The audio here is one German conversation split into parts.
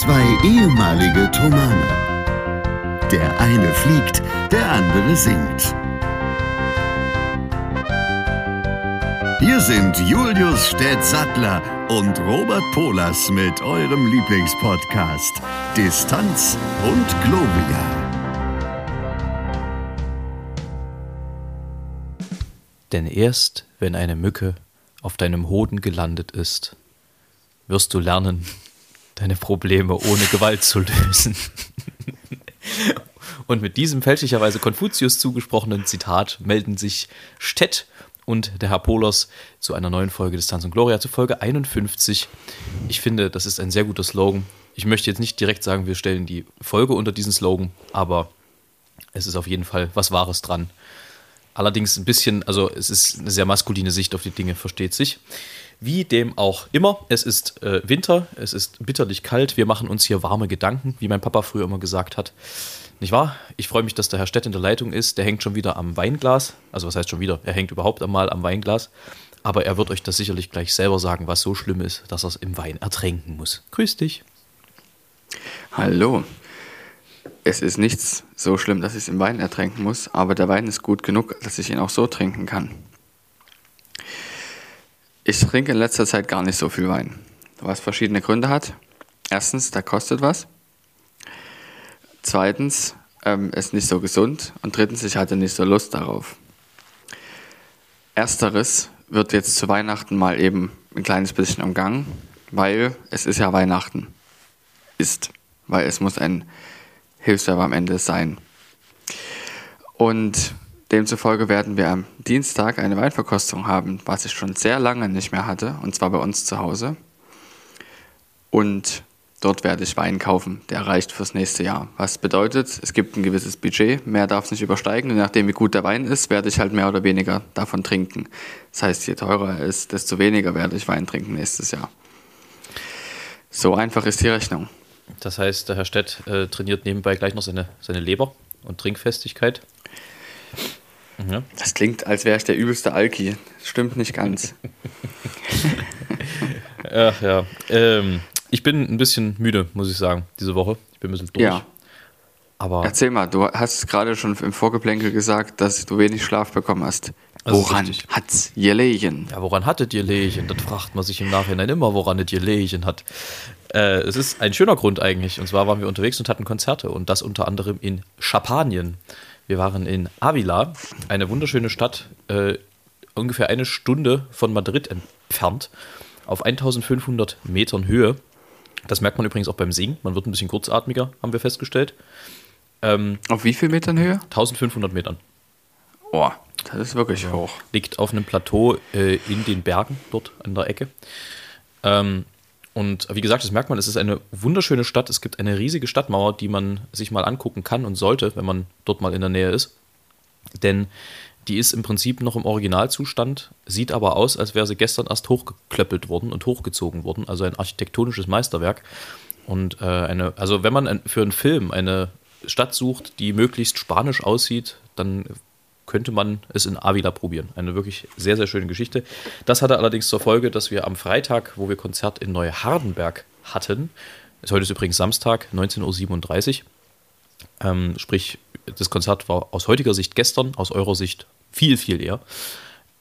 Zwei ehemalige Tomane. Der eine fliegt, der andere singt. Hier sind Julius Städtsattler und Robert Polas mit eurem Lieblingspodcast Distanz und Globia. Denn erst wenn eine Mücke auf deinem Hoden gelandet ist, wirst du lernen, deine Probleme ohne Gewalt zu lösen. Und mit diesem fälschlicherweise Konfuzius zugesprochenen Zitat melden sich Stett und der Herr Polos zu einer neuen Folge Distanz und Gloria, zu Folge 51. Ich finde, das ist ein sehr guter Slogan. Ich möchte jetzt nicht direkt sagen, wir stellen die Folge unter diesen Slogan, aber es ist auf jeden Fall was Wahres dran. Allerdings ein bisschen, also es ist eine sehr maskuline Sicht auf die Dinge, versteht sich. Wie dem auch immer, es ist äh, Winter, es ist bitterlich kalt, wir machen uns hier warme Gedanken, wie mein Papa früher immer gesagt hat. Nicht wahr? Ich freue mich, dass der Herr Stett in der Leitung ist. Der hängt schon wieder am Weinglas. Also was heißt schon wieder? Er hängt überhaupt einmal am Weinglas. Aber er wird euch das sicherlich gleich selber sagen, was so schlimm ist, dass er es im Wein ertränken muss. Grüß dich. Hallo. Es ist nichts so schlimm, dass ich es im Wein ertränken muss, aber der Wein ist gut genug, dass ich ihn auch so trinken kann. Ich trinke in letzter Zeit gar nicht so viel Wein, was verschiedene Gründe hat. Erstens, der kostet was. Zweitens, ähm, ist nicht so gesund. Und drittens, ich hatte nicht so Lust darauf. Ersteres wird jetzt zu Weihnachten mal eben ein kleines bisschen umgangen, weil es ist ja Weihnachten. Ist. Weil es muss ein Hilfswerber am Ende sein. Und demzufolge werden wir am Dienstag eine Weinverkostung haben, was ich schon sehr lange nicht mehr hatte, und zwar bei uns zu Hause. Und dort werde ich Wein kaufen, der reicht fürs nächste Jahr. Was bedeutet, es gibt ein gewisses Budget, mehr darf es nicht übersteigen. Und nachdem wie gut der Wein ist, werde ich halt mehr oder weniger davon trinken. Das heißt, je teurer er ist, desto weniger werde ich Wein trinken nächstes Jahr. So einfach ist die Rechnung. Das heißt, der Herr Stett äh, trainiert nebenbei gleich noch seine, seine Leber und Trinkfestigkeit. Ja. Das klingt, als wäre ich der übelste Alki. Stimmt nicht ganz. Ach ja. Ähm, ich bin ein bisschen müde, muss ich sagen, diese Woche. Ich bin ein bisschen durch. Ja. Aber Erzähl mal, du hast gerade schon im Vorgeplänkel gesagt, dass du wenig Schlaf bekommen hast. Woran hat's gelegen? Ja, woran hattet ihr Lehen? Das fragt man sich im Nachhinein immer, woran es gelegen hat. Äh, es ist ein schöner Grund eigentlich. Und zwar waren wir unterwegs und hatten Konzerte und das unter anderem in Schapanien. Wir waren in Avila, eine wunderschöne Stadt, äh, ungefähr eine Stunde von Madrid entfernt, auf 1500 Metern Höhe. Das merkt man übrigens auch beim Singen. Man wird ein bisschen kurzatmiger, haben wir festgestellt. Ähm, auf wie viel Metern Höhe? 1500 Metern. Boah, das ist wirklich hoch. Liegt auf einem Plateau äh, in den Bergen, dort an der Ecke. Ähm, und wie gesagt, das merkt man, es ist eine wunderschöne Stadt. Es gibt eine riesige Stadtmauer, die man sich mal angucken kann und sollte, wenn man dort mal in der Nähe ist. Denn die ist im Prinzip noch im Originalzustand, sieht aber aus, als wäre sie gestern erst hochgeklöppelt worden und hochgezogen worden. Also ein architektonisches Meisterwerk. Und äh, eine, also wenn man für einen Film eine Stadt sucht, die möglichst spanisch aussieht, dann könnte man es in Avila probieren. Eine wirklich sehr, sehr schöne Geschichte. Das hatte allerdings zur Folge, dass wir am Freitag, wo wir Konzert in Neuhardenberg hatten, heute ist übrigens Samstag, 19.37 Uhr, ähm, sprich, das Konzert war aus heutiger Sicht gestern, aus eurer Sicht viel, viel eher,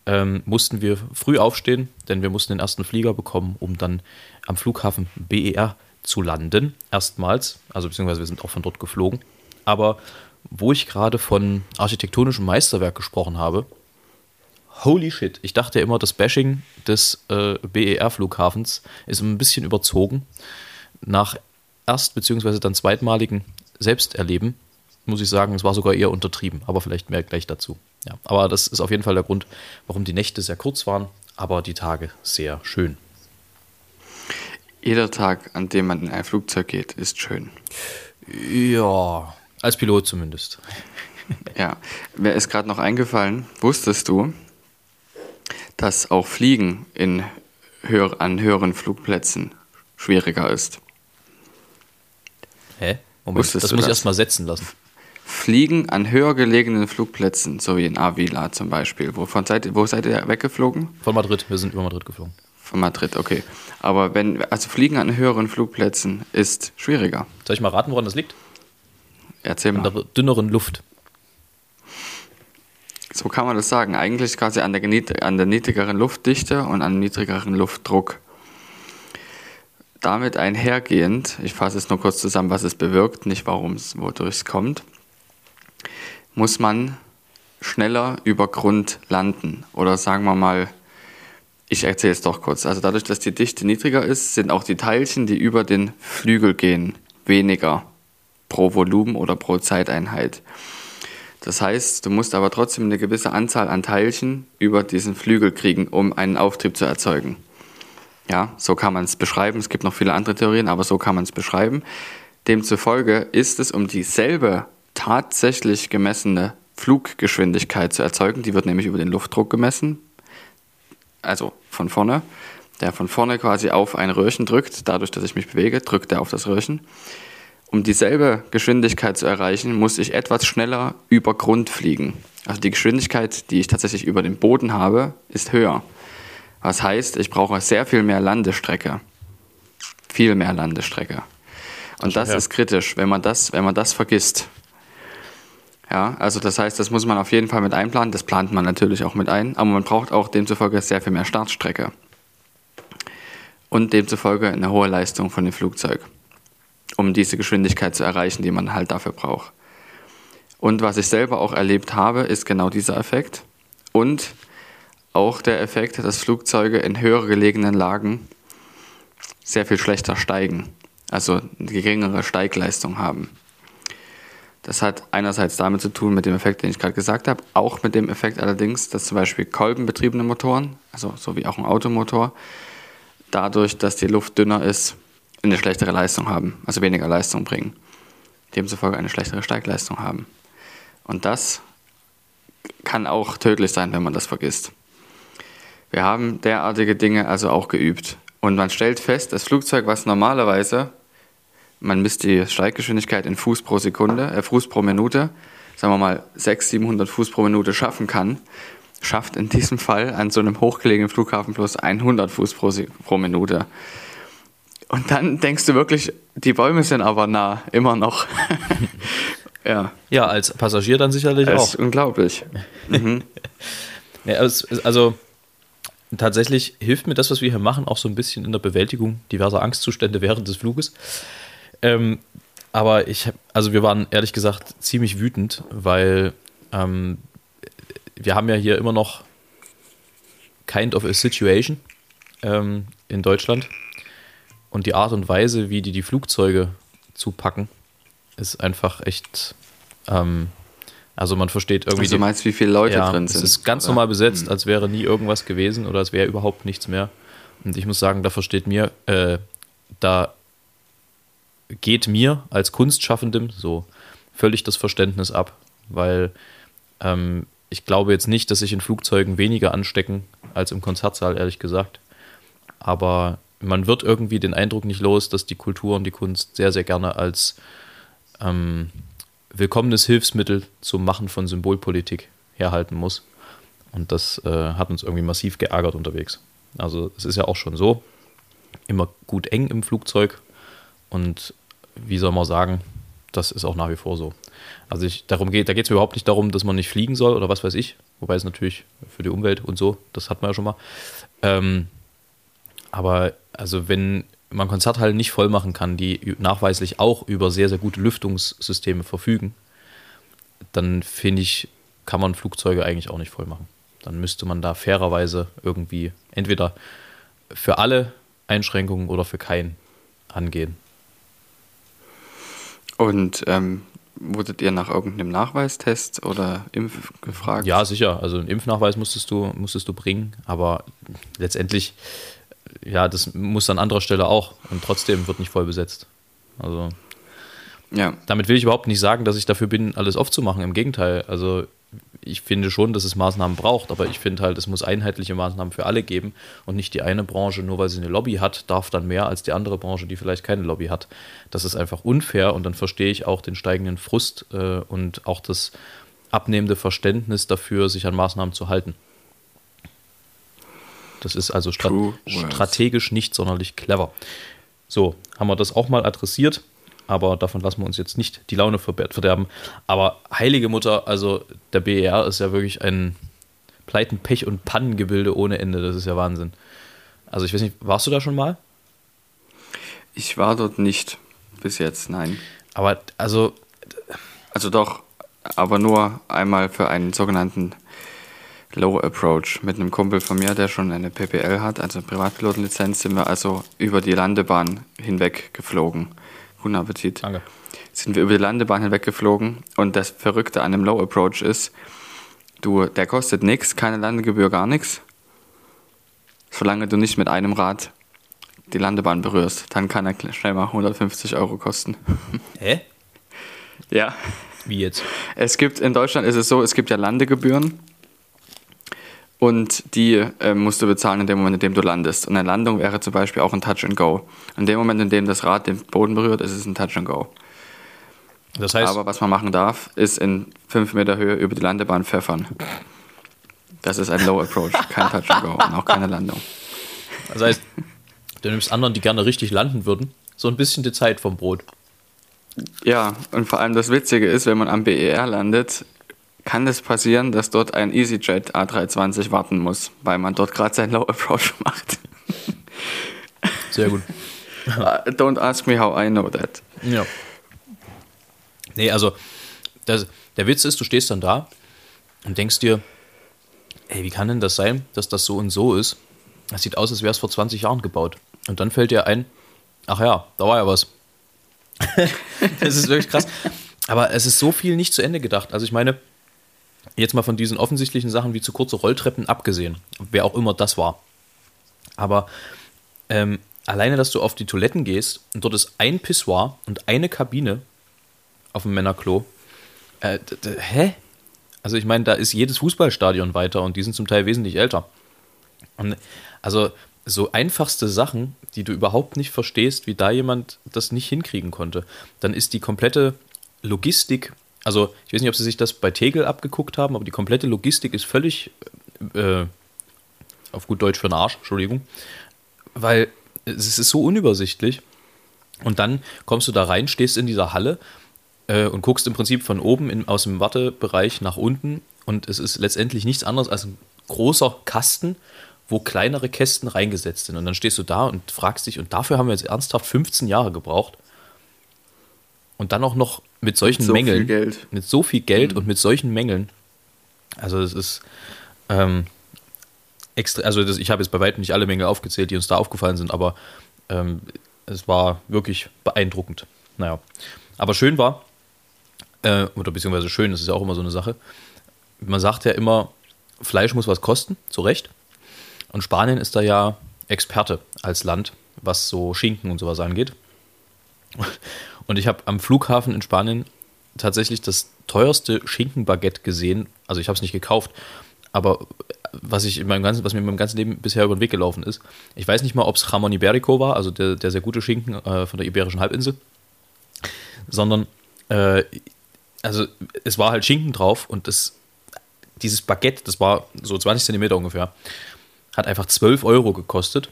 ähm, mussten wir früh aufstehen, denn wir mussten den ersten Flieger bekommen, um dann am Flughafen BER zu landen. Erstmals, also beziehungsweise wir sind auch von dort geflogen. Aber wo ich gerade von architektonischem Meisterwerk gesprochen habe, holy shit, ich dachte immer, das Bashing des äh, BER-Flughafens ist ein bisschen überzogen. Nach erst- bzw. dann zweitmaligen Selbsterleben muss ich sagen, es war sogar eher untertrieben, aber vielleicht mehr gleich dazu. Ja, aber das ist auf jeden Fall der Grund, warum die Nächte sehr kurz waren, aber die Tage sehr schön. Jeder Tag, an dem man in ein Flugzeug geht, ist schön. Ja, als Pilot zumindest. Ja, mir ist gerade noch eingefallen, wusstest du, dass auch Fliegen in höher, an höheren Flugplätzen schwieriger ist? Hä? Moment, Wusstest das muss das? ich erstmal setzen lassen. Fliegen an höher gelegenen Flugplätzen, so wie in Avila zum Beispiel. Wovon seid, wo seid ihr weggeflogen? Von Madrid, wir sind über Madrid geflogen. Von Madrid, okay. Aber wenn, also Fliegen an höheren Flugplätzen ist schwieriger. Soll ich mal raten, woran das liegt? Erzähl An mal. der dünneren Luft. So kann man das sagen. Eigentlich quasi an der, an der niedrigeren Luftdichte und an niedrigeren Luftdruck. Damit einhergehend, ich fasse es nur kurz zusammen, was es bewirkt, nicht warum es, wodurch es kommt, muss man schneller über Grund landen. Oder sagen wir mal, ich erzähle es doch kurz. Also dadurch, dass die Dichte niedriger ist, sind auch die Teilchen, die über den Flügel gehen, weniger pro Volumen oder pro Zeiteinheit. Das heißt, du musst aber trotzdem eine gewisse Anzahl an Teilchen über diesen Flügel kriegen, um einen Auftrieb zu erzeugen. Ja, so kann man es beschreiben. Es gibt noch viele andere Theorien, aber so kann man es beschreiben. Demzufolge ist es, um dieselbe tatsächlich gemessene Fluggeschwindigkeit zu erzeugen, die wird nämlich über den Luftdruck gemessen, also von vorne, der von vorne quasi auf ein Röhrchen drückt, dadurch, dass ich mich bewege, drückt er auf das Röhrchen. Um dieselbe Geschwindigkeit zu erreichen, muss ich etwas schneller über Grund fliegen. Also die Geschwindigkeit, die ich tatsächlich über den Boden habe, ist höher. Was heißt, ich brauche sehr viel mehr Landestrecke. Viel mehr Landestrecke. Und das ja. ist kritisch, wenn man das, wenn man das vergisst. Ja, also das heißt, das muss man auf jeden Fall mit einplanen. Das plant man natürlich auch mit ein, aber man braucht auch demzufolge sehr viel mehr Startstrecke. Und demzufolge eine hohe Leistung von dem Flugzeug, um diese Geschwindigkeit zu erreichen, die man halt dafür braucht. Und was ich selber auch erlebt habe, ist genau dieser Effekt. Und auch der Effekt, dass Flugzeuge in höher gelegenen Lagen sehr viel schlechter steigen, also eine geringere Steigleistung haben. Das hat einerseits damit zu tun mit dem Effekt, den ich gerade gesagt habe, auch mit dem Effekt allerdings, dass zum Beispiel kolbenbetriebene Motoren, also so wie auch ein Automotor, dadurch, dass die Luft dünner ist, eine schlechtere Leistung haben, also weniger Leistung bringen. Demzufolge eine schlechtere Steigleistung haben. Und das kann auch tödlich sein, wenn man das vergisst. Wir haben derartige Dinge also auch geübt. Und man stellt fest, das Flugzeug, was normalerweise, man misst die Steiggeschwindigkeit in Fuß pro Sekunde, äh, Fuß pro Minute, sagen wir mal 600, 700 Fuß pro Minute schaffen kann, schafft in diesem Fall an so einem hochgelegenen Flughafen plus 100 Fuß pro, pro Minute. Und dann denkst du wirklich, die Bäume sind aber nah, immer noch. ja, Ja, als Passagier dann sicherlich das auch. ist unglaublich. Ja, es, es, also tatsächlich hilft mir das, was wir hier machen, auch so ein bisschen in der Bewältigung diverser Angstzustände während des Fluges. Ähm, aber ich hab, also wir waren ehrlich gesagt ziemlich wütend, weil ähm, wir haben ja hier immer noch kind of a situation ähm, in Deutschland. Und die Art und Weise, wie die die Flugzeuge zupacken, ist einfach echt. Ähm, also man versteht irgendwie. Also du meinst, wie viele Leute ja, drin sind? Es ist ganz normal besetzt, als wäre nie irgendwas gewesen oder es wäre überhaupt nichts mehr. Und ich muss sagen, da versteht mir, äh, da geht mir als Kunstschaffendem so völlig das Verständnis ab, weil ähm, ich glaube jetzt nicht, dass sich in Flugzeugen weniger anstecken als im Konzertsaal, ehrlich gesagt. Aber man wird irgendwie den Eindruck nicht los, dass die Kultur und die Kunst sehr, sehr gerne als ähm, willkommenes Hilfsmittel zum Machen von Symbolpolitik herhalten muss. Und das äh, hat uns irgendwie massiv geärgert unterwegs. Also es ist ja auch schon so, immer gut eng im Flugzeug. Und wie soll man sagen, das ist auch nach wie vor so. Also ich, darum geht, da geht es überhaupt nicht darum, dass man nicht fliegen soll oder was weiß ich. Wobei es natürlich für die Umwelt und so, das hat man ja schon mal. Ähm, aber also wenn man Konzerthallen nicht voll machen kann, die nachweislich auch über sehr, sehr gute Lüftungssysteme verfügen, dann finde ich, kann man Flugzeuge eigentlich auch nicht voll machen. Dann müsste man da fairerweise irgendwie entweder für alle Einschränkungen oder für keinen angehen. Und ähm, wurdet ihr nach irgendeinem Nachweistest oder Impf gefragt? Ja, sicher. Also einen Impfnachweis musstest du, musstest du bringen, aber letztendlich, ja, das muss an anderer Stelle auch und trotzdem wird nicht voll besetzt. Also Ja. damit will ich überhaupt nicht sagen, dass ich dafür bin, alles aufzumachen. Im Gegenteil. Also ich finde schon, dass es Maßnahmen braucht, aber ich finde halt, es muss einheitliche Maßnahmen für alle geben und nicht die eine Branche, nur weil sie eine Lobby hat, darf dann mehr als die andere Branche, die vielleicht keine Lobby hat. Das ist einfach unfair und dann verstehe ich auch den steigenden Frust äh, und auch das abnehmende Verständnis dafür, sich an Maßnahmen zu halten. Das ist also stra True words. strategisch nicht sonderlich clever. So, haben wir das auch mal adressiert, aber davon lassen wir uns jetzt nicht die Laune verderben. Aber heilige Mutter, also der BER ist ja wirklich ein Pleiten, Pech und Pannengebilde ohne Ende. Das ist ja Wahnsinn. Also ich weiß nicht, warst du da schon mal? Ich war dort nicht bis jetzt, nein. Aber also, Also doch, aber nur einmal für einen sogenannten Low Approach. Mit einem Kumpel von mir, der schon eine PPL hat, also Privatpilotenlizenz, sind wir also über die Landebahn hinweg geflogen. Guten Appetit. danke. Sind wir über die Landebahn hinweg geflogen und das Verrückte an einem Low Approach ist, du, der kostet nichts, keine Landegebühr, gar nichts. Solange du nicht mit einem Rad die Landebahn berührst, dann kann er schnell mal 150 Euro kosten. Hä? Ja. Wie jetzt? Es gibt in Deutschland ist es so, es gibt ja Landegebühren und die äh, musst du bezahlen in dem Moment, in dem du landest. Und eine Landung wäre zum Beispiel auch ein Touch and Go. In dem Moment, in dem das Rad den Boden berührt, ist es ein Touch and Go. Das heißt, Aber was man machen darf, ist in fünf Meter Höhe über die Landebahn pfeffern. Das ist ein Low Approach, kein Touch and Go und auch keine Landung. das heißt, du nimmst anderen, die gerne richtig landen würden, so ein bisschen die Zeit vom Brot. Ja, und vor allem das Witzige ist, wenn man am BER landet, kann es passieren, dass dort ein EasyJet A320 warten muss, weil man dort gerade seinen Low Approach macht. Sehr gut. Uh, Don't ask me how I know that. Ja. Nee, also das, der Witz ist, du stehst dann da und denkst dir, ey, wie kann denn das sein, dass das so und so ist? Das sieht aus, als wäre es vor 20 Jahren gebaut. Und dann fällt dir ein, ach ja, da war ja was. das ist wirklich krass. Aber es ist so viel nicht zu Ende gedacht. Also ich meine, jetzt mal von diesen offensichtlichen Sachen wie zu kurze Rolltreppen abgesehen, wer auch immer das war. Aber ähm, alleine, dass du auf die Toiletten gehst und dort ist ein Pissoir und eine Kabine auf dem Männerklo. Äh, hä? Also ich meine, da ist jedes Fußballstadion weiter und die sind zum Teil wesentlich älter. Und also so einfachste Sachen, die du überhaupt nicht verstehst, wie da jemand das nicht hinkriegen konnte. Dann ist die komplette Logistik, also ich weiß nicht, ob sie sich das bei Tegel abgeguckt haben, aber die komplette Logistik ist völlig äh, auf gut Deutsch für den Arsch, Entschuldigung, weil es ist so unübersichtlich. Und dann kommst du da rein, stehst in dieser Halle äh, und guckst im Prinzip von oben in, aus dem Wartebereich nach unten und es ist letztendlich nichts anderes als ein großer Kasten, wo kleinere Kästen reingesetzt sind. Und dann stehst du da und fragst dich, und dafür haben wir jetzt ernsthaft 15 Jahre gebraucht. Und dann auch noch mit solchen so viel Mängeln. Geld. Mit so viel Geld und mit solchen Mängeln. Also es ist ähm, extra, also das, ich habe jetzt bei weitem nicht alle Mängel aufgezählt, die uns da aufgefallen sind, aber ähm, es war wirklich beeindruckend. Naja. Aber schön war, äh, oder beziehungsweise schön, das ist ja auch immer so eine Sache. Man sagt ja immer, Fleisch muss was kosten, zu Recht. Und Spanien ist da ja Experte als Land, was so Schinken und sowas angeht. Und ich habe am Flughafen in Spanien tatsächlich das teuerste Schinkenbaguette gesehen. Also ich habe es nicht gekauft, aber was, ich in meinem ganzen, was mir in meinem ganzen Leben bisher über den Weg gelaufen ist. Ich weiß nicht mal, ob es Jamon Iberico war, also der, der sehr gute Schinken äh, von der Iberischen Halbinsel, sondern äh, also es war halt Schinken drauf und das, dieses Baguette, das war so 20 Zentimeter ungefähr, hat einfach 12 Euro gekostet.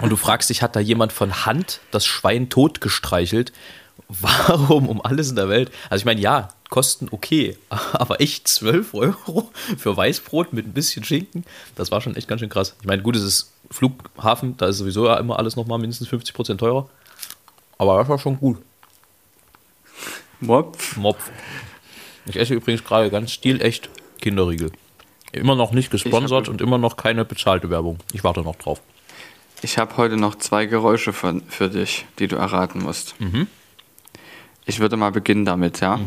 Und du fragst dich, hat da jemand von Hand das Schwein tot gestreichelt? Warum um alles in der Welt? Also ich meine, ja, Kosten okay, aber echt 12 Euro für Weißbrot mit ein bisschen Schinken, das war schon echt ganz schön krass. Ich meine, gut, es ist Flughafen, da ist sowieso ja immer alles nochmal mindestens 50% teurer. Aber das war schon gut. Mopf. Mopf. Ich esse übrigens gerade ganz stilecht Kinderriegel. Immer noch nicht gesponsert und immer noch keine bezahlte Werbung. Ich warte noch drauf. Ich habe heute noch zwei Geräusche für, für dich, die du erraten musst. Ich würde mal beginnen damit, ja?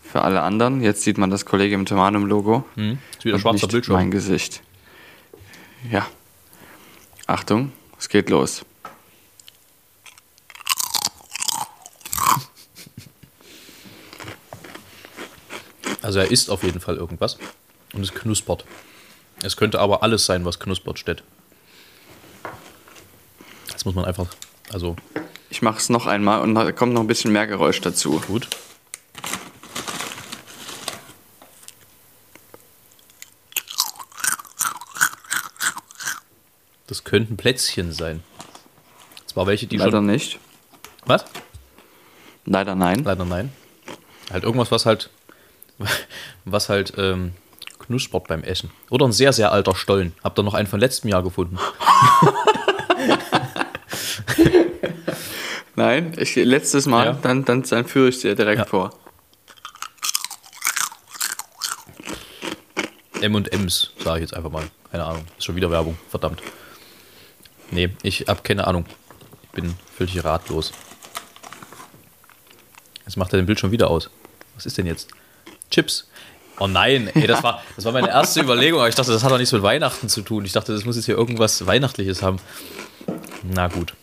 Für alle anderen, jetzt sieht man das Kollegium Tomanum-Logo. Hm? Ist wieder und schwarzer Bildschirm. mein Gesicht. Ja. Achtung, es geht los. Also er isst auf jeden Fall irgendwas und es knuspert. Es könnte aber alles sein, was knuspert steht. Das muss man einfach, also Ich mache es noch einmal und da kommt noch ein bisschen mehr Geräusch dazu. gut. Das könnten Plätzchen sein. Zwar welche, die Leider schon. nicht. Was? Leider nein. Leider nein. Halt irgendwas, was halt. Was halt ähm, knuspert beim Essen. Oder ein sehr, sehr alter Stollen. Habt ihr noch einen von letztem Jahr gefunden? Nein, ich, letztes Mal, Ja. dann, dann, dann führe ich dir direkt Ja. vor. M&M's, sage ich jetzt einfach mal. Keine Ahnung. Ist schon wieder Werbung. Verdammt. Nee, ich hab keine Ahnung. Ich bin völlig ratlos. Jetzt macht er den Bild schon wieder aus. Was ist denn jetzt? Chips. Oh nein, ey, das war, das war meine erste Überlegung, aber ich dachte, das hat doch nichts mit Weihnachten zu tun. Ich dachte, das muss jetzt hier irgendwas Weihnachtliches haben. Na gut.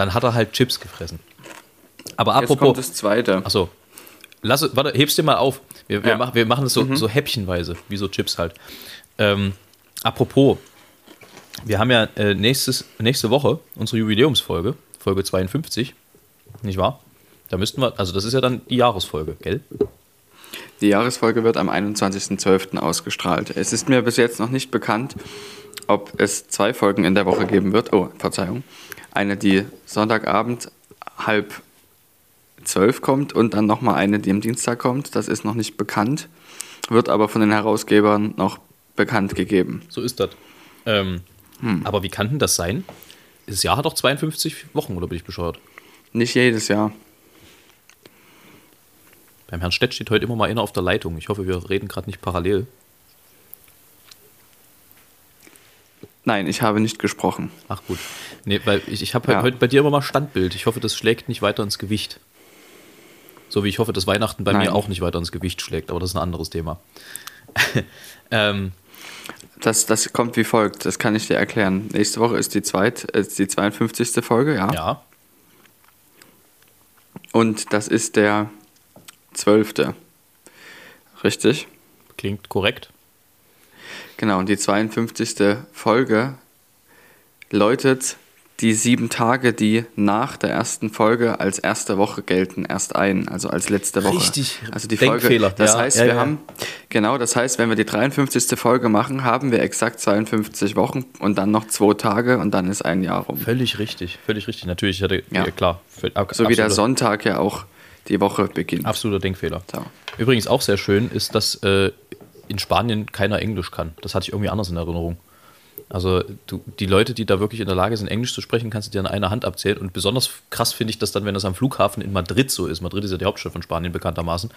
Dann hat er halt Chips gefressen. Aber Jetzt apropos. kommt das zweite. Achso. Lass, warte, heb's dir mal auf. Wir, wir, Ja. machen, wir machen das so, so häppchenweise, wie so Chips halt. Ähm, apropos, wir haben ja äh, nächstes, nächste Woche unsere Jubiläumsfolge, Folge 52, nicht wahr? Da müssten wir, also das ist ja dann die Jahresfolge, gell? Die Jahresfolge wird am 21.12. ausgestrahlt. Es ist mir bis jetzt noch nicht bekannt, ob es zwei Folgen in der Woche geben wird. Oh, Verzeihung. Eine, die Sonntagabend halb zwölf kommt und dann nochmal eine, die am Dienstag kommt. Das ist noch nicht bekannt, wird aber von den Herausgebern noch bekannt gegeben. So ist das. Ähm, Aber wie kann denn das sein? Das Jahr hat doch 52 Wochen, oder bin ich bescheuert? Nicht jedes Jahr. Beim Herrn Stett steht heute immer mal einer auf der Leitung. Ich hoffe, wir reden gerade nicht parallel. Nein, ich habe nicht gesprochen. Ach gut. Nee, weil ich, ich habe Ja. heute bei dir immer mal Standbild. Ich hoffe, das schlägt nicht weiter ins Gewicht. So wie ich hoffe, dass Weihnachten bei Nein. mir auch nicht weiter ins Gewicht schlägt, aber das ist ein anderes Thema. ähm, Das, das kommt wie folgt, das kann ich dir erklären. Nächste Woche ist die, zweit, äh, ist die 52. Folge, ja. ja, Und das ist der 12. Richtig? klingt korrekt. Genau, und die 52. Folge läutet die sieben Tage, die nach der ersten Folge als erste Woche gelten, erst ein, also als letzte Woche. Richtig. Also die Denkfehler. Folge. Das Ja, heißt, ja, wir ja. haben, genau, das heißt, wenn wir die 53. Folge machen, haben wir exakt 52 Wochen und dann noch zwei Tage und dann ist ein Jahr rum. Völlig richtig, völlig richtig. Natürlich, ich hatte, Ja. klar. völ- ab- So wie der Sonntag ja auch die Woche beginnt. Absoluter Denkfehler. So. Übrigens auch sehr schön ist, dass äh, in Spanien keiner Englisch kann. Das hatte ich irgendwie anders in Erinnerung. Also du, die Leute, die da wirklich in der Lage sind, Englisch zu sprechen, kannst du dir an einer Hand abzählen. Und besonders krass finde ich das dann, wenn das am Flughafen in Madrid so ist. Madrid ist ja die Hauptstadt von Spanien bekanntermaßen.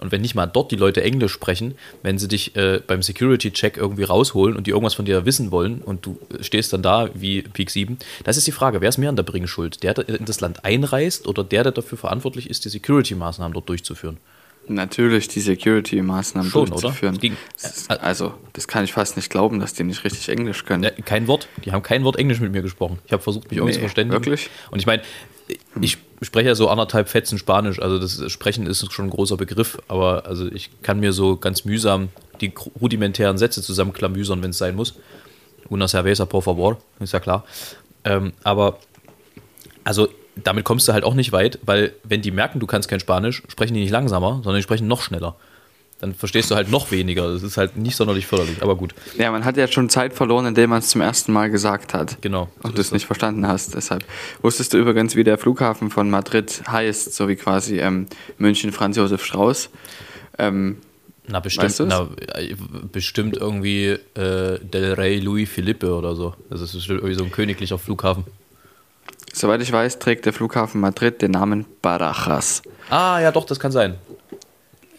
Und wenn nicht mal dort die Leute Englisch sprechen, wenn sie dich äh, beim Security-Check irgendwie rausholen und die irgendwas von dir wissen wollen und du äh, stehst dann da wie Peak 7, das ist die Frage, wer ist mehr an der Bringschuld? Der, der in das Land einreist oder der, der dafür verantwortlich ist, die Security-Maßnahmen dort durchzuführen? Natürlich die Security-Maßnahmen Schon, durchzuführen. oder? Ging- ist- also, das kann ich fast nicht glauben, dass die nicht richtig Englisch können. Kein Wort. Die haben kein Wort Englisch mit mir gesprochen. Ich habe versucht, mich irgendwie Nee, zu verständigen. wirklich? Und ich meine, ich spreche ja so anderthalb Fetzen Spanisch. Also das Sprechen ist schon ein großer Begriff. Aber also ich kann mir so ganz mühsam die rudimentären Sätze zusammenklamüsern, wenn es sein muss. Una cerveza, por favor. Ist ja klar. Ähm, aber also damit kommst du halt auch nicht weit, weil wenn die merken, du kannst kein Spanisch, sprechen die nicht langsamer, sondern die sprechen noch schneller. Dann verstehst du halt noch weniger. Das ist halt nicht sonderlich förderlich, aber gut. Ja, man hat ja schon Zeit verloren, indem man es zum ersten Mal gesagt hat. Genau. so Und du es nicht verstanden hast. Deshalb wusstest du übrigens, wie der Flughafen von Madrid heißt, so wie quasi ähm, München Franz Josef Strauß. Ähm, Na, bestimmt, Weißt na, äh, bestimmt irgendwie äh, Del Rey Louis Philippe oder so. Das ist bestimmt irgendwie so ein königlicher Flughafen. Soweit ich weiß, trägt der Flughafen Madrid den Namen Barajas. Ah, ja, doch, das kann sein.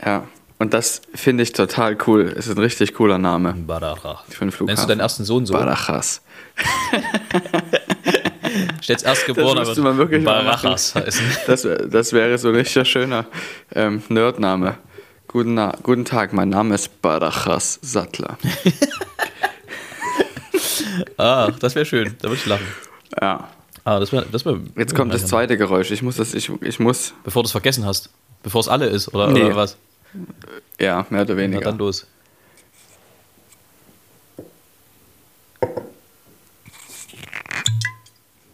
Ja, und das finde ich total cool. Es ist ein richtig cooler Name Baraja. für einen Flughafen. Nennst du deinen ersten Sohn so? Barajas. Stellst erstgeboren, Das müsste man wirklich Barajas heißen. Das, das wäre so ein richtig schöner ähm, Nerdname. Guten, Na Guten Tag, mein Name ist Barajas Sattler. Ah, das wäre schön. Da würde ich lachen. Ja. Ah, das wäre. Das wär, Jetzt kommt das zweite Geräusch. Ich muss das, ich, ich muss, Bevor du es vergessen hast. Bevor es alle ist, oder, Nee. oder was? ja, mehr oder Na weniger. dann los.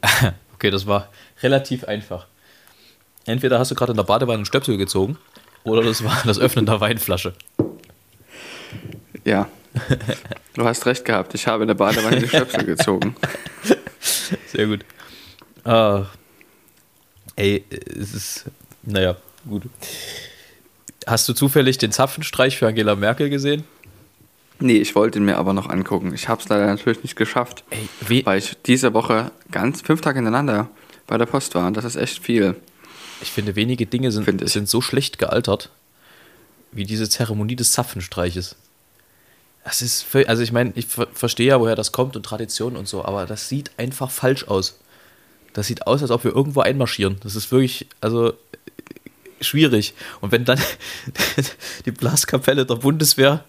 Okay, das war relativ einfach. Entweder hast du gerade in der Badewanne einen Stöpsel gezogen oder das war das Öffnen der Weinflasche. Ja, Du hast recht gehabt, ich habe in der Badewanne die Stöpsel gezogen. Sehr gut. Ah. Ey, es ist. Naja, gut. Hast du zufällig den Zapfenstreich für Angela Merkel gesehen? Nee, ich wollte ihn mir aber noch angucken. Ich habe es leider natürlich nicht geschafft, Ey, we weil ich diese Woche ganz fünf Tage hintereinander bei der Post war. Und das ist echt viel. ich finde, wenige Dinge sind, sind so schlecht gealtert, wie diese Zeremonie des Zapfenstreiches. Das ist, also ich meine, ich ver verstehe ja, woher das kommt und Tradition und so, aber das sieht einfach falsch aus. Das sieht aus, als ob wir irgendwo einmarschieren. Das ist wirklich, also schwierig. Und wenn dann die Blaskapelle der Bundeswehr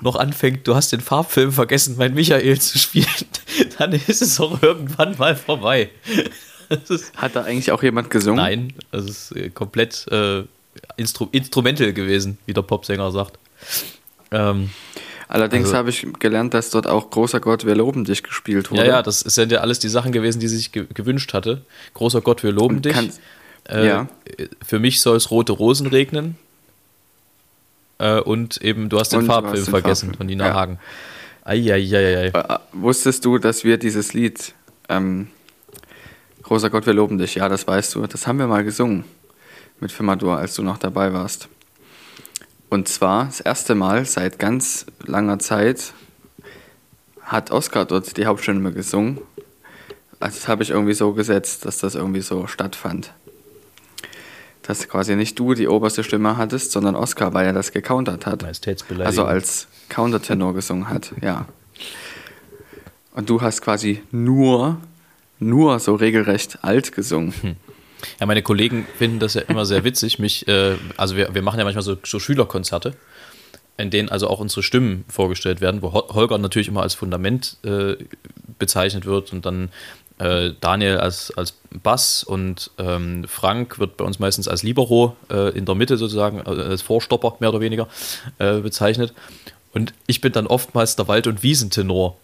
noch anfängt, du hast den Farbfilm vergessen, mein Michael zu spielen, dann ist es auch irgendwann mal vorbei. Hat da eigentlich auch jemand gesungen? Nein, das ist äh, komplett äh, Instru Instrumental gewesen, wie der Popsänger sagt. Ähm, Allerdings Also- habe ich gelernt, dass dort auch Großer Gott, wir loben dich gespielt wurde. ja, ja, das sind ja alles die Sachen gewesen, die sie sich ge gewünscht hatte. Großer Gott, wir loben Und dich. kann- Äh, ja. Für mich soll es rote Rosen regnen. Äh, und eben, du hast den Und Farbfilm hast den vergessen Farbfilm. von Nina Ja. Hagen. Eieieiei. Äh, wusstest du, dass wir dieses Lied, ähm, Großer Gott, wir loben dich, ja, das weißt du, das haben wir mal gesungen mit Firmadur, als du noch dabei warst. Und zwar das erste Mal seit ganz langer Zeit hat Oskar dort die Hauptstimme gesungen. Also das habe ich irgendwie so gesetzt, dass das irgendwie so stattfand. Dass quasi nicht du die oberste Stimme hattest, sondern Oskar, weil er das gecountert hat. Also als Countertenor gesungen hat, ja. Und du hast quasi nur, nur so regelrecht alt gesungen. Ja, meine Kollegen finden das ja immer sehr witzig. Mich, äh, also wir, wir machen ja manchmal so, so Schülerkonzerte, in denen also auch unsere Stimmen vorgestellt werden, wo Ho- Holger natürlich immer als Fundament äh, bezeichnet wird und dann äh, Daniel als, als Bass und ähm, Frank wird bei uns meistens als Libero äh, in der Mitte sozusagen, äh, als Vorstopper mehr oder weniger äh, bezeichnet. Und ich bin dann oftmals der Wald- und Wiesentenor.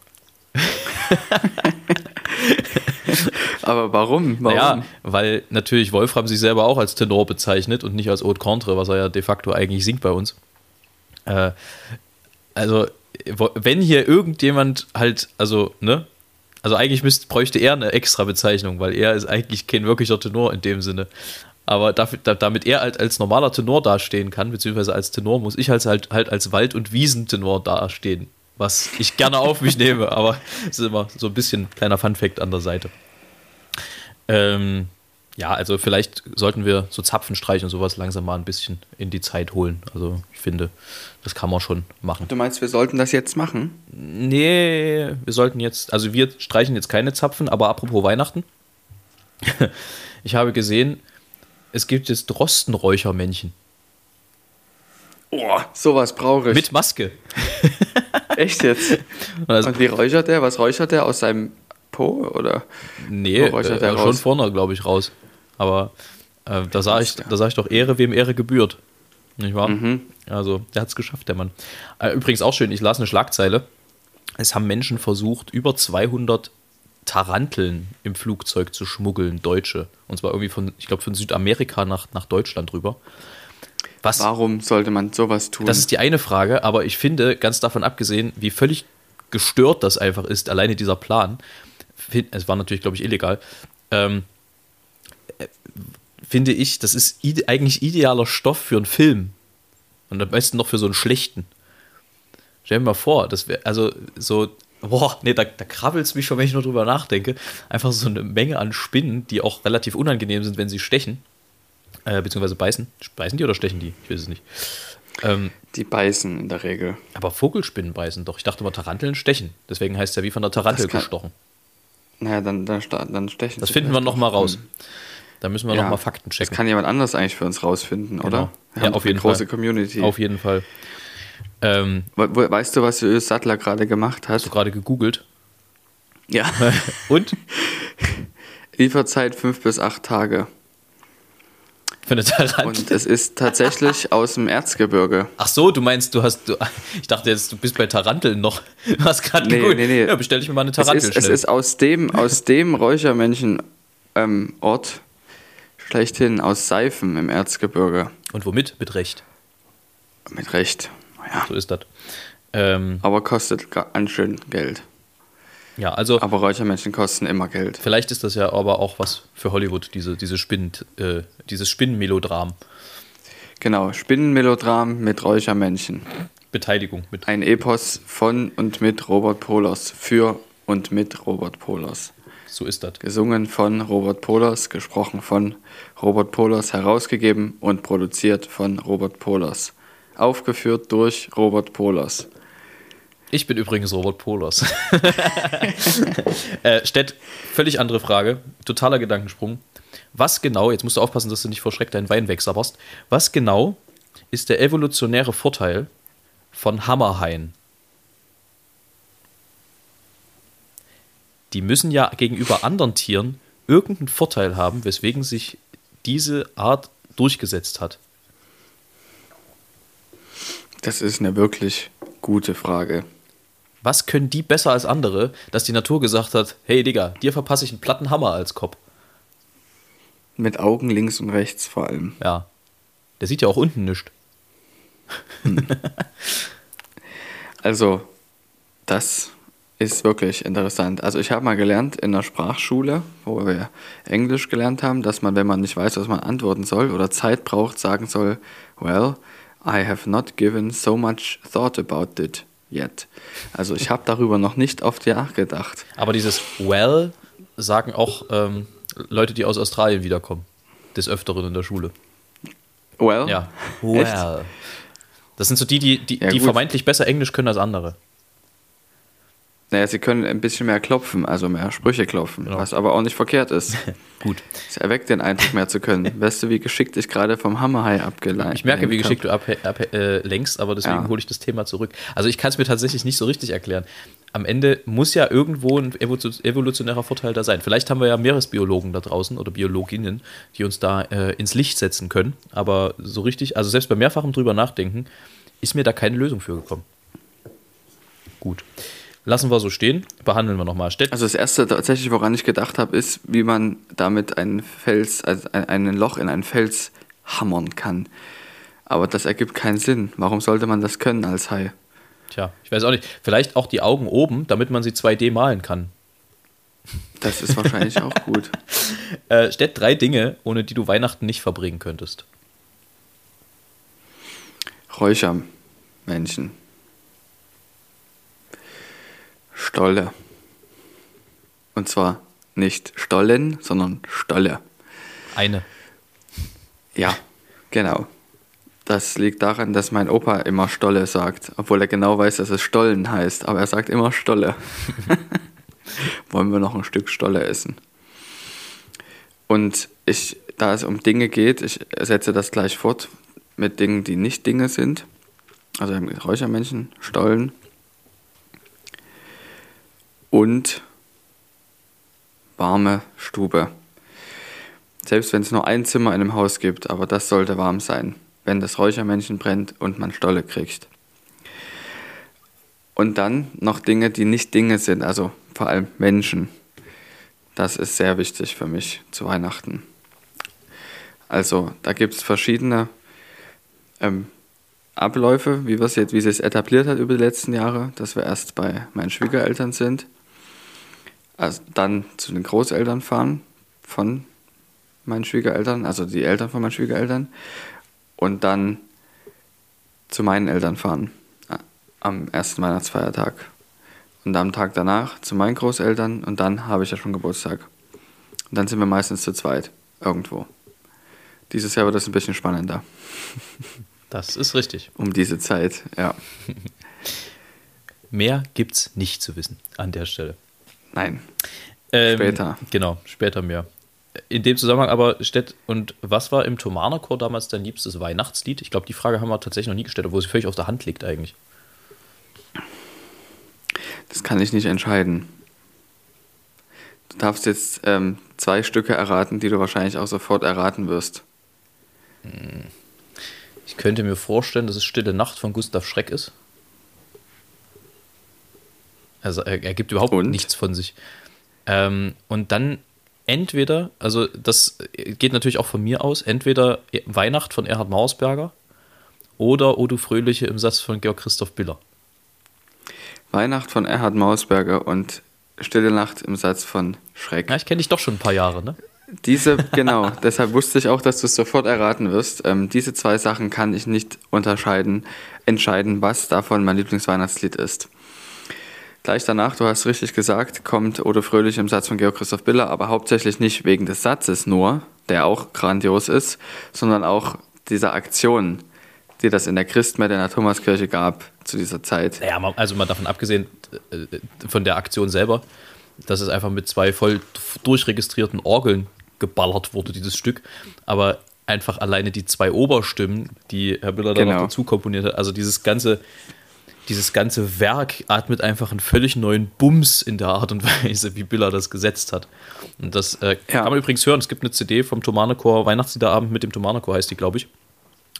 Aber warum? Warum? Naja, weil natürlich Wolfram sich selber auch als Tenor bezeichnet und nicht als Haute Contre, was er ja de facto eigentlich singt bei uns. Äh, also, wenn hier irgendjemand halt, also, ne? Also eigentlich müsste, bräuchte er eine extra Bezeichnung, weil er ist eigentlich kein wirklicher Tenor in dem Sinne. Aber dafür, da, damit er halt als normaler Tenor dastehen kann, beziehungsweise als Tenor, muss ich halt, halt, halt als Wald- und Wiesentenor dastehen. Was ich gerne auf mich nehme, aber es ist immer so ein bisschen kleiner Funfact an der Seite. Ähm, ja, also vielleicht sollten wir so Zapfenstreich und sowas langsam mal ein bisschen in die Zeit holen. Also ich finde, das kann man schon machen. Du meinst, wir sollten das jetzt machen? Nee, wir sollten jetzt, also wir streichen jetzt keine Zapfen, aber apropos Weihnachten. Ich habe gesehen, es gibt jetzt Drostenräuchermännchen. Oh, sowas brauche ich. Mit Maske. Echt jetzt? Also, Und wie räuchert der? Was räuchert der aus seinem Po? Oder? nee, äh, schon vorne, glaube ich, raus. Aber äh, da sage ich, da sag ich doch Ehre, wem Ehre gebührt. Nicht wahr? Mhm. Also, der hat es geschafft, der Mann. Äh, übrigens auch schön, ich las eine Schlagzeile. Es haben Menschen versucht, über 200 Taranteln im Flugzeug zu schmuggeln, Deutsche. Und zwar irgendwie von, ich glaube, von Südamerika nach, nach Deutschland rüber. Was, Warum sollte man sowas tun? das ist die eine Frage, aber ich finde, ganz davon abgesehen, wie völlig gestört das einfach ist, alleine dieser Plan, es war natürlich, glaube ich, illegal, ähm, äh, finde ich, das ist ide eigentlich idealer Stoff für einen Film. Und am besten noch für so einen schlechten. Stell dir mal vor, das wäre, also so, boah, nee, da, da krabbelt es mich schon, wenn ich nur drüber nachdenke. Einfach so eine Menge an Spinnen, die auch relativ unangenehm sind, wenn sie stechen. Äh, beziehungsweise beißen. Beißen die oder stechen die? Ich weiß es nicht. Ähm, Die beißen in der Regel. aber Vogelspinnen beißen doch. Ich dachte immer, Taranteln stechen. Deswegen heißt es ja wie von der Tarantel gestochen. Naja, dann, dann, dann stechen Das finden wir vielleicht noch mal auch. raus. Da müssen wir Ja, noch mal Fakten Das checken. kann jemand anders eigentlich für uns rausfinden, oder? Genau. Wir Ja, auf doch eine jeden große Fall. Community. Auf jeden Fall. Ähm, We we- weißt du, was Julius Sattler gerade gemacht hat? hast du gerade gegoogelt? Ja. Und? Lieferzeit fünf bis acht Tage. Für eine Tarantel? Und es ist tatsächlich aus dem Erzgebirge. Ach so, du meinst, du hast, du, ich dachte jetzt, du bist bei Taranteln noch. Du hast gerade Nee, nee, nee. Ja, bestell ich mir mal eine Es Tarantel ist, es ist aus dem, aus dem Räuchermännchen ähm, Ort schlechthin aus Seifen im Erzgebirge. Und womit? Mit Recht. Mit Recht. Ja. So ist das. Ähm, Aber kostet ganz schön Geld. Ja, also Aber Räuchermännchen kosten immer Geld. vielleicht ist das ja aber auch was für Hollywood, diese, diese Spinnen, äh, dieses Spinnenmelodram. Genau, Spinnenmelodram mit Räuchermännchen. Beteiligung mit. Ein Epos von und mit Robert Polos. Für und mit Robert Polos. So ist das. Gesungen von Robert Polos, gesprochen von Robert Polos, herausgegeben und produziert von Robert Polos. Aufgeführt durch Robert Polos. Ich bin übrigens Robert Polos. äh, Stett, völlig andere Frage. Totaler Gedankensprung. Was genau, jetzt musst du aufpassen, dass du nicht vor Schreck deinen Wein wegsabberst. Was genau ist der evolutionäre Vorteil von Hammerhaien? Die müssen ja gegenüber anderen Tieren irgendeinen Vorteil haben, weswegen sich diese Art durchgesetzt hat. Das ist eine wirklich gute Frage. Was können die besser als andere, dass die Natur gesagt hat, hey Digga, dir verpasse ich einen platten Hammer als Kopf? Mit Augen links und rechts vor allem. Ja. Der sieht ja auch unten nichts. Also, das ist wirklich interessant. Also ich habe mal gelernt in der Sprachschule, wo wir Englisch gelernt haben, dass man, wenn man nicht weiß, was man antworten soll oder Zeit braucht, sagen soll, well, I have not given so much thought about it yet. Also ich habe darüber noch nicht oft nachgedacht. Aber dieses Well sagen auch ähm, Leute, die aus Australien wiederkommen. Des Öfteren in der Schule. Well, Ja. Echt? Das sind so die, die, die, Ja, die vermeintlich besser Englisch können als andere. Naja, sie können ein bisschen mehr klopfen, also mehr Sprüche klopfen, Genau. was aber auch nicht verkehrt ist. Gut. Es erweckt den Eindruck mehr zu können. Weißt du, wie geschickt ich gerade vom Hammerhai abgeleitet Ich merke, wie geschickt du ablenkst, ab, äh, aber deswegen Ja. hole ich das Thema zurück. Also ich kann es mir tatsächlich nicht so richtig erklären. Am Ende muss ja irgendwo ein evo- evolutionärer Vorteil da sein. Vielleicht haben wir ja Meeresbiologen da draußen oder Biologinnen, die uns da äh, ins Licht setzen können. Aber so richtig, also selbst bei mehrfachem drüber nachdenken, ist mir da keine Lösung für gekommen. Gut. Lassen wir so stehen, behandeln wir nochmal. Also das erste tatsächlich, woran ich gedacht habe, ist, wie man damit einen Fels, also ein, ein Loch in einen Fels hammern kann. Aber das ergibt keinen Sinn. Warum sollte man das können als Hai? Tja, ich weiß auch nicht. Vielleicht auch die Augen oben, damit man sie 2D malen kann. Das ist wahrscheinlich auch gut. Äh, Städt drei Dinge, ohne die du Weihnachten nicht verbringen könntest. Räuchermännchen. Stolle. Und zwar nicht Stollen, sondern Stolle. Eine. Ja, genau. Das liegt daran, dass mein Opa immer Stolle sagt, obwohl er genau weiß, dass es Stollen heißt, aber er sagt immer Stolle. Wollen wir noch ein Stück Stolle essen? Und ich, da es um Dinge geht, ich setze das gleich fort mit Dingen, die nicht Dinge sind. Also Räuchermännchen, Stollen und warme Stube. Selbst wenn es nur ein Zimmer in einem Haus gibt, aber das sollte warm sein, wenn das Räuchermännchen brennt und man Stolle kriegt. Und dann noch Dinge, die nicht Dinge sind, also vor allem Menschen. Das ist sehr wichtig für mich zu Weihnachten. Also da gibt es verschiedene ähm, Abläufe, wie, jetzt, wie sich es etabliert hat über die letzten Jahre, dass wir erst bei meinen Schwiegereltern sind, also dann zu den Großeltern fahren von meinen Schwiegereltern, also die Eltern von meinen Schwiegereltern, und dann zu meinen Eltern fahren äh, am ersten Weihnachtsfeiertag. Und am Tag danach zu meinen Großeltern und dann habe ich ja schon Geburtstag. Und dann sind wir meistens zu zweit irgendwo. Dieses Jahr wird das ein bisschen spannender Das ist richtig. um diese Zeit, ja. Mehr gibt's nicht zu wissen an der Stelle. Nein. Ähm, Später. Genau, später mehr. In dem Zusammenhang aber, Stett, und was war im Thomanerchor damals dein liebstes Weihnachtslied? Ich glaube, die Frage haben wir tatsächlich noch nie gestellt, obwohl sie völlig auf der Hand liegt eigentlich. Das kann ich nicht entscheiden. Du darfst jetzt ähm, zwei Stücke erraten, die du wahrscheinlich auch sofort erraten wirst. Ich könnte mir vorstellen, dass es Stille Nacht von Gustav Schreck ist. Also er, er gibt überhaupt Und? nichts von sich. Ähm, und dann entweder, also das geht natürlich auch von mir aus, entweder Weihnacht von Erhard Mausberger oder O du Fröhliche im Satz von Georg Christoph Biller. Weihnacht von Erhard Mausberger und Stille Nacht im Satz von Schreck. Ja, ich kenne dich doch schon ein paar Jahre, ne? Diese, genau, deshalb wusste ich auch, dass du es sofort erraten wirst. Ähm, diese zwei Sachen kann ich nicht unterscheiden, entscheiden, was davon mein Lieblingsweihnachtslied ist. Gleich danach, du hast richtig gesagt, kommt Odo Fröhlich im Satz von Georg Christoph Biller, aber hauptsächlich nicht wegen des Satzes nur, der auch grandios ist, sondern auch dieser Aktion, die das in der Christmette in der Thomaskirche gab zu dieser Zeit. Naja, mal- also mal davon abgesehen äh, von der Aktion selber, dass es einfach mit zwei voll durchregistrierten Orgeln geballert wurde, dieses Stück. Aber einfach alleine die zwei Oberstimmen, die Herr Biller da Genau. noch dazu komponiert hat, also dieses ganze, dieses ganze Werk atmet einfach einen völlig neuen Bums in der Art und Weise, wie Biller das gesetzt hat. Und das äh, Ja. kann man übrigens hören. Es gibt eine CD vom Thomanerchor, Weihnachtsliederabend mit dem Thomanerchor heißt die, glaube ich.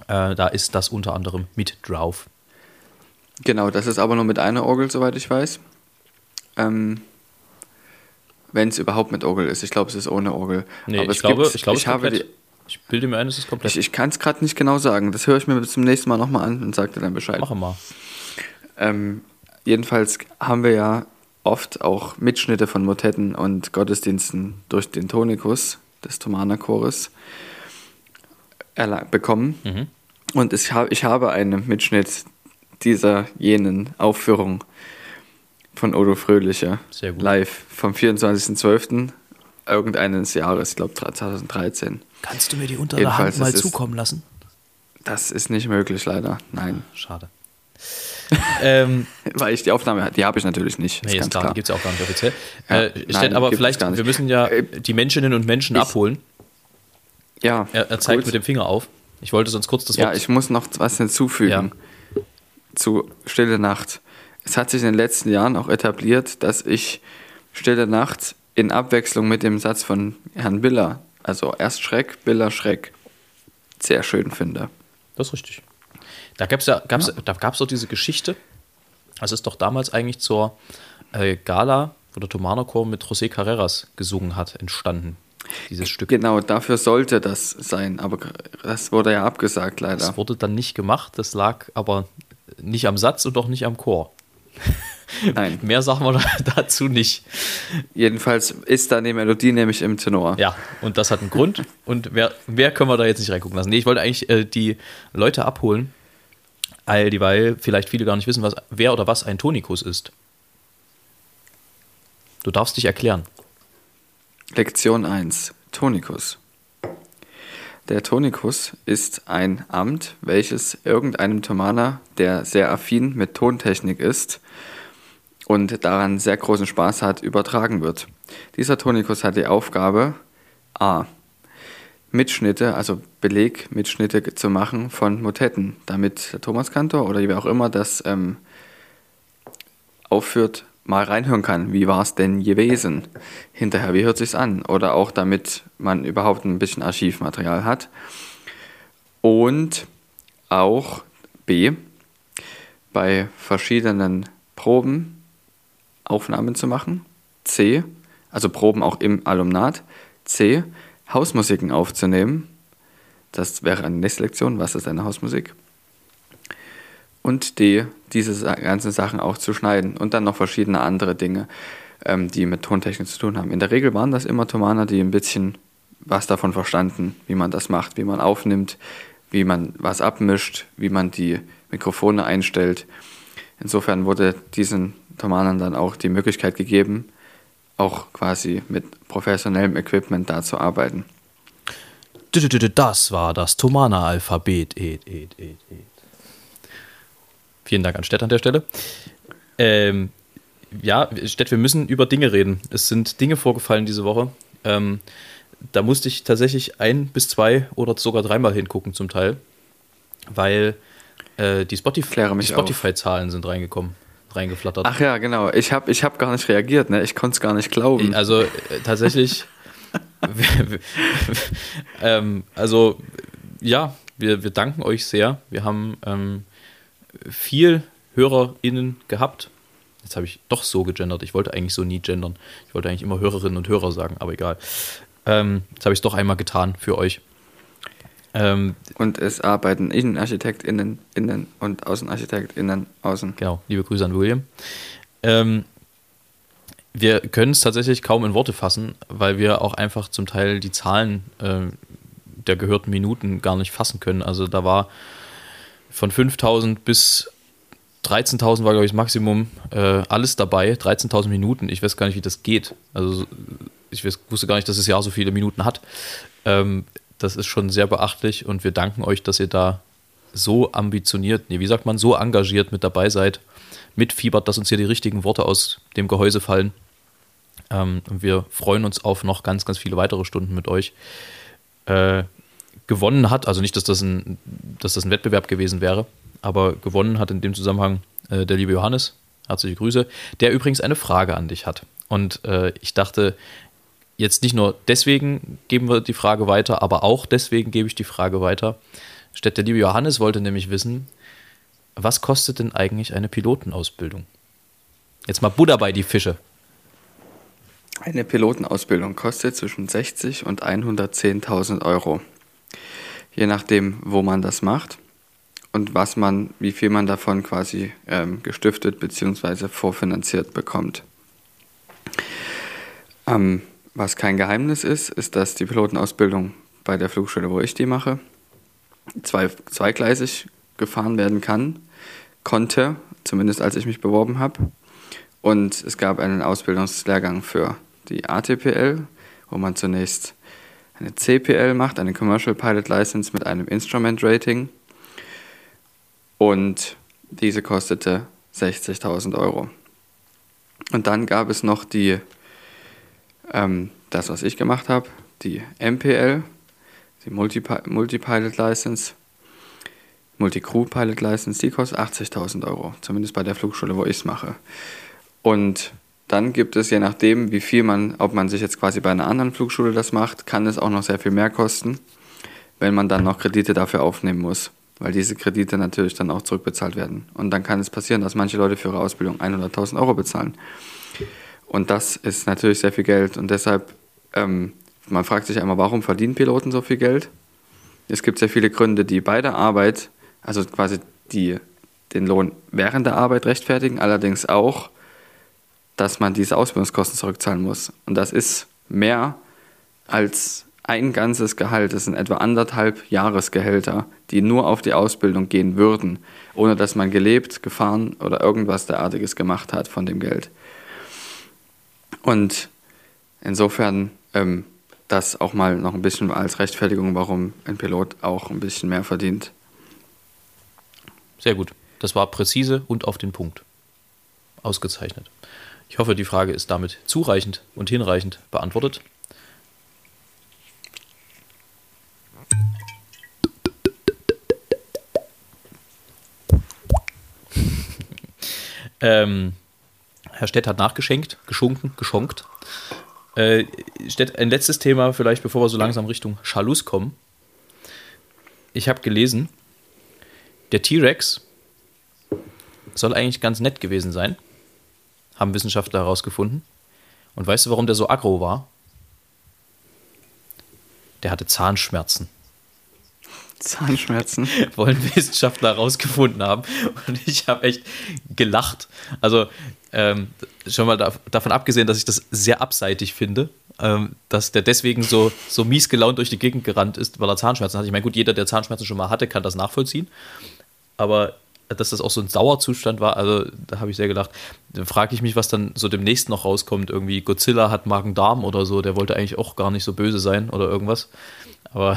Äh, da ist das unter anderem mit drauf. Genau, das ist aber nur mit einer Orgel, soweit ich weiß. Ähm, Wenn es überhaupt mit Orgel ist. Ich glaube, es ist ohne Orgel. Nee, aber ich es glaube, gibt, ich, glaube, ich habe komplett. die, ich bilde mir ein, es ist komplett. ich, ich kann es gerade nicht genau sagen. Das höre ich mir bis zum nächsten Mal nochmal an und sage dir dann Bescheid. Mache mal. Ähm, jedenfalls haben wir ja oft auch Mitschnitte von Motetten und Gottesdiensten durch den Tonikus des Thomanerchores erla- bekommen. Mhm. Und ich, hab, ich habe einen Mitschnitt dieser jenen Aufführung von Odo Fröhlicher live vom 24.12. irgendeines Jahres, ich glaube 2013. Kannst du mir die Jedenfalls, es ist- lassen? Das ist nicht möglich, leider. Nein. Schade. Ähm, Weil ich die Aufnahme, die habe ich natürlich nicht. nee, ist klar, die gibt es ja auch gar nicht offiziell. Ja, äh, nein, aber vielleicht, wir müssen ja Äh, die Menschinnen und Menschen ich- abholen. Ja, Er, er zeigt gut. mit dem Finger auf. Ich wollte sonst kurz das Ja, Wort. ich muss noch was hinzufügen zu Stille Nacht. Es hat sich in den letzten Jahren auch etabliert, dass ich Stille Nacht in Abwechslung mit dem Satz von Herrn Biller, also erst Schreck, Biller Schreck, sehr schön finde. Das ist richtig. Da gab es ja, gab's, da gab's doch diese Geschichte. Das ist doch damals eigentlich zur äh, Gala, wo der Thomanerchor mit José Carreras gesungen hat, entstanden. Dieses Stück. Genau, dafür sollte das sein, aber das wurde ja abgesagt leider. Das wurde dann nicht gemacht. Das lag aber nicht am Satz und auch nicht am Chor. Nein, Mehr sagen wir dazu nicht. jedenfalls ist da die Melodie nämlich im Tenor. Ja, und das hat einen Grund. Und wer, wer können wir da jetzt nicht reingucken lassen? Nee, ich wollte eigentlich äh, die Leute abholen, all dieweil vielleicht viele gar nicht wissen, was, wer oder was ein Tonikus ist. Du darfst dich erklären. Lektion 1. Tonikus. Der Tonikus ist ein Amt, welches irgendeinem Thomaner, der sehr affin mit Tontechnik ist und daran sehr großen Spaß hat, übertragen wird. Dieser Tonikus hat die Aufgabe, a. Mitschnitte, also Belegmitschnitte zu machen von Motetten, damit der Thomaskantor oder wer auch immer das ähm, aufführt, mal reinhören kann, wie war es denn gewesen? Hinterher, wie hört sich's an? Oder auch damit man überhaupt ein bisschen Archivmaterial hat. Und auch B, bei verschiedenen Proben Aufnahmen zu machen. C, also Proben auch im Alumnat. C, Hausmusiken aufzunehmen. Das wäre eine nächste Lektion. Was ist eine Hausmusik? und D, diese ganzen Sachen auch zu schneiden und dann noch verschiedene andere Dinge, ähm, die mit Tontechnik zu tun haben. In der Regel waren das immer Thomaner, die ein bisschen was davon verstanden, wie man das macht, wie man aufnimmt, wie man was abmischt, wie man die Mikrofone einstellt. Insofern wurde diesen Thomanern dann auch die Möglichkeit gegeben, auch quasi mit professionellem Equipment da zu arbeiten. Das war das Tomana-Alphabet. Et, et, et, et. Vielen Dank an Stett an der Stelle. Ähm, ja, Stett, wir müssen über Dinge reden. Es sind Dinge vorgefallen diese Woche. Ähm, da musste ich tatsächlich ein bis zwei oder sogar dreimal hingucken zum Teil, weil äh, die Spotify- die. Spotify-Zahlen sind reingekommen, reingeflattert. Ach ja, genau. Ich habe ich hab gar nicht reagiert, ne? ich konnte es gar nicht glauben. Also äh, tatsächlich, ähm, also ja, wir, wir danken euch sehr. Wir haben ähm, viel HörerInnen gehabt. Jetzt habe ich doch so gegendert. Ich wollte eigentlich so nie gendern. Ich wollte eigentlich immer Hörerinnen und Hörer sagen, aber egal. Ähm, jetzt habe ich es doch einmal getan für euch. Ähm, Und es arbeiten InnenarchitektInnen, Innen- und AußenarchitektInnen, Außen. Genau, liebe Grüße an William. Ähm, wir können es tatsächlich kaum in Worte fassen, weil wir auch einfach zum Teil die Zahlen äh, der gehörten Minuten gar nicht fassen können. Also da war von 5000 bis 13.000 war, glaube ich, das Maximum. Äh, alles dabei, 13.000 Minuten. Ich weiß gar nicht, wie das geht. Also ich weiß, wusste gar nicht, dass das Jahr so viele Minuten hat. Ähm, das ist schon sehr beachtlich und wir danken euch, dass ihr da so ambitioniert, nee, wie sagt man, so engagiert mit dabei seid, mitfiebert, dass uns hier die richtigen Worte aus dem Gehäuse fallen. Ähm, und wir freuen uns auf noch ganz, ganz viele weitere Stunden mit euch. Äh, gewonnen hat, also nicht, dass das, ein, dass das ein Wettbewerb gewesen wäre, aber gewonnen hat in dem Zusammenhang äh, der liebe Johannes. Herzliche Grüße. Der übrigens eine Frage an dich hat. Und äh, ich dachte, jetzt nicht nur deswegen geben wir die Frage weiter, aber auch deswegen gebe ich die Frage weiter. Statt der liebe Johannes wollte nämlich wissen, was kostet denn eigentlich eine Pilotenausbildung? Jetzt mal Buddha bei die Fische. Eine Pilotenausbildung kostet zwischen 60 und 110.000 Euro. Je nachdem, wo man das macht und was man, wie viel man davon quasi ähm, gestiftet bzw. vorfinanziert bekommt. Ähm, was kein Geheimnis ist, ist, dass die Pilotenausbildung bei der Flugschule, wo ich die mache, zwei, zweigleisig gefahren werden kann, konnte, zumindest als ich mich beworben habe. Und es gab einen Ausbildungslehrgang für die ATPL, wo man zunächst eine CPL macht, eine Commercial Pilot License mit einem Instrument Rating und diese kostete 60.000 Euro. Und dann gab es noch die, ähm, das, was ich gemacht habe, die MPL, die Multipilot Multi License, Multi-Crew Pilot License, die kostet 80.000 Euro, zumindest bei der Flugschule, wo ich es mache. Und dann gibt es, je nachdem, wie viel man, ob man sich jetzt quasi bei einer anderen Flugschule das macht, kann es auch noch sehr viel mehr kosten, wenn man dann noch Kredite dafür aufnehmen muss weil diese Kredite natürlich dann auch zurückbezahlt werden. Und dann kann es passieren, dass manche Leute für ihre Ausbildung 100.000 Euro bezahlen. Und das ist natürlich sehr viel Geld. Und deshalb, ähm, man fragt sich einmal, warum verdienen Piloten so viel Geld? Es gibt sehr viele Gründe, die bei der Arbeit, also quasi die den Lohn während der Arbeit rechtfertigen, allerdings auch, dass man diese Ausbildungskosten zurückzahlen muss. Und das ist mehr als ein ganzes Gehalt, das sind etwa anderthalb Jahresgehälter, die nur auf die Ausbildung gehen würden, ohne dass man gelebt, gefahren oder irgendwas derartiges gemacht hat von dem Geld. Und insofern ähm, das auch mal noch ein bisschen als Rechtfertigung, warum ein Pilot auch ein bisschen mehr verdient. Sehr gut. Das war präzise und auf den Punkt. Ausgezeichnet. Ich hoffe, die Frage ist damit zureichend und hinreichend beantwortet. Ähm, Herr Stett hat nachgeschenkt, geschunken, geschonkt. Äh, Stett, ein letztes Thema, vielleicht bevor wir so langsam Richtung Schalus kommen. Ich habe gelesen, der T-Rex soll eigentlich ganz nett gewesen sein. Haben Wissenschaftler herausgefunden. Und weißt du, warum der so aggro war? Der hatte Zahnschmerzen. Zahnschmerzen. Wollen Wissenschaftler herausgefunden haben. Und ich habe echt gelacht. Also ähm, schon mal da, davon abgesehen, dass ich das sehr abseitig finde, ähm, dass der deswegen so, so mies gelaunt durch die Gegend gerannt ist, weil er Zahnschmerzen hat. Ich meine, gut, jeder, der Zahnschmerzen schon mal hatte, kann das nachvollziehen. Aber dass das auch so ein Sauerzustand war, also da habe ich sehr gedacht. Dann frage ich mich, was dann so demnächst noch rauskommt. Irgendwie Godzilla hat Magen-Darm oder so, der wollte eigentlich auch gar nicht so böse sein oder irgendwas. Aber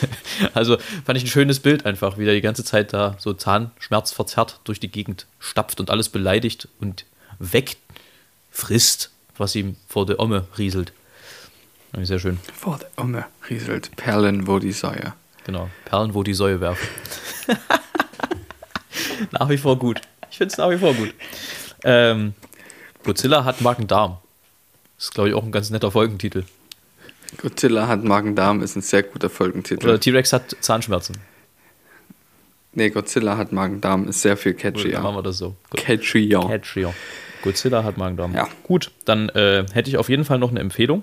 also fand ich ein schönes Bild einfach, wie der die ganze Zeit da so zahnschmerzverzerrt durch die Gegend stapft und alles beleidigt und wegfrisst, was ihm vor der Omme rieselt. Sehr schön. Vor der Omme rieselt. Perlen, wo die Säue. Genau, Perlen, wo die Säue werfen. nach wie vor gut. Ich finde es nach wie vor gut. Ähm, Godzilla hat Magen-Darm. Das ist, glaube ich, auch ein ganz netter Folgentitel. Godzilla hat Magen-Darm ist ein sehr guter Folgentitel. Oder T-Rex hat Zahnschmerzen. Nee, Godzilla hat Magen-Darm ist sehr viel catchier. Dann machen wir das so. Catchier. Catchier. Godzilla hat Magen-Darm. Ja. Gut, dann äh, hätte ich auf jeden Fall noch eine Empfehlung.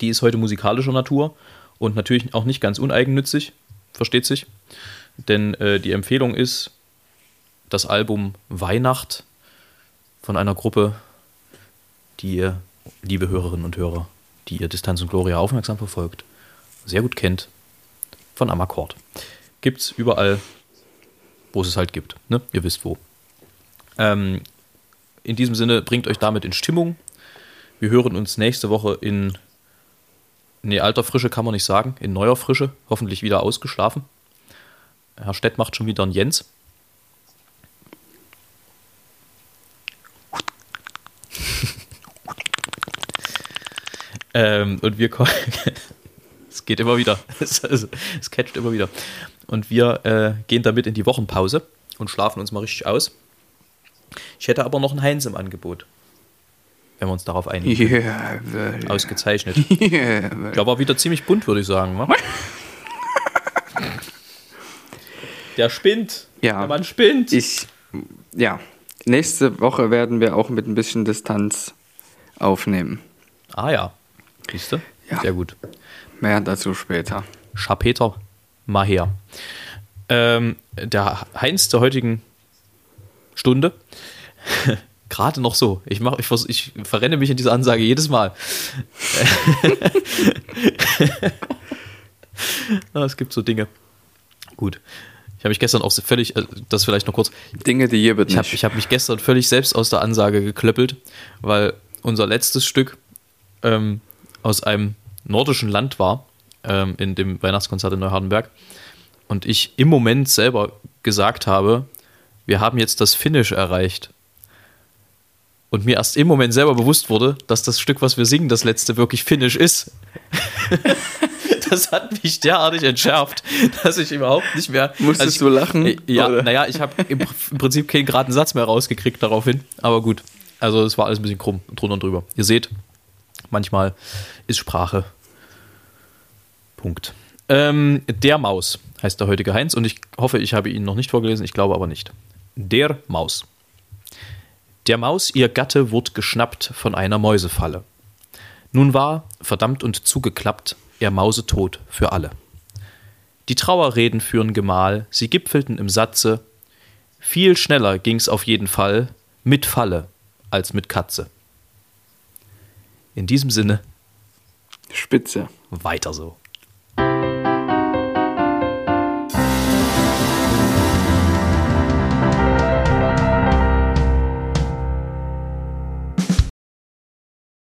Die ist heute musikalischer Natur und natürlich auch nicht ganz uneigennützig, versteht sich. Denn äh, die Empfehlung ist das Album Weihnacht von einer Gruppe, die ihr, liebe Hörerinnen und Hörer, die ihr Distanz und Gloria aufmerksam verfolgt, sehr gut kennt, von Amakord. Gibt's überall, wo es es halt gibt. Ne? Ihr wisst wo. Ähm, in diesem Sinne, bringt euch damit in Stimmung. Wir hören uns nächste Woche in, nee, alter Frische kann man nicht sagen, in neuer Frische, hoffentlich wieder ausgeschlafen. Herr Stett macht schon wieder einen Jens. ähm, und wir kommen. es geht immer wieder. Es, catcht immer wieder. Und wir äh, gehen damit in die Wochenpause und schlafen uns mal richtig aus. Ich hätte aber noch einen Heinz im Angebot. Wenn wir uns darauf einigen. Jawohl. Ausgezeichnet. Jawohl. Der war wieder ziemlich bunt, würde ich sagen. wa? Der spinnt. Ja. Der Mann spinnt. Ich, ja, nächste Woche werden wir auch mit ein bisschen Distanz aufnehmen. ah ja. Siehst du? Ja. Sehr gut. Mehr dazu später. Schapeter, mal her. Ähm, der Heinz der heutigen Stunde. Gerade noch so. Ich, mach, ich, vers- ich verrenne mich in dieser Ansage jedes Mal. Ah, es gibt so Dinge. Gut. Ich habe mich gestern auch völlig, äh, das vielleicht noch kurz, Dinge, die hier wird ich habe hab mich gestern völlig selbst aus der Ansage geklöppelt, weil unser letztes Stück ähm, aus einem nordischen Land war, ähm, in dem Weihnachtskonzert in Neuhardenberg. Und ich im Moment selber gesagt habe, wir haben jetzt das Finish erreicht. Und mir erst im Moment selber bewusst wurde, dass das Stück, was wir singen, das letzte wirklich Finish ist. das hat mich derartig entschärft, dass ich überhaupt nicht mehr. Musstest ich, du lachen, Äh, Ja, naja, ich habe im, im Prinzip keinen geraden Satz mehr rausgekriegt daraufhin. Aber gut. Also es war alles ein bisschen krumm, drunter und drüber. Ihr seht, manchmal ist Sprache. Punkt. Ähm, der Maus heißt der heutige Heinz und ich hoffe, ich habe ihn noch nicht vorgelesen, ich glaube aber nicht. Der Maus. Der Maus, ihr Gatte, wurde geschnappt von einer Mäusefalle. Nun war, verdammt und zugeklappt, er mausetot für alle. Die Trauerreden führen Gemahl, sie gipfelten im Satze, viel schneller ging's auf jeden Fall mit Falle als mit Katze. In diesem Sinne, Spitze. weiter so.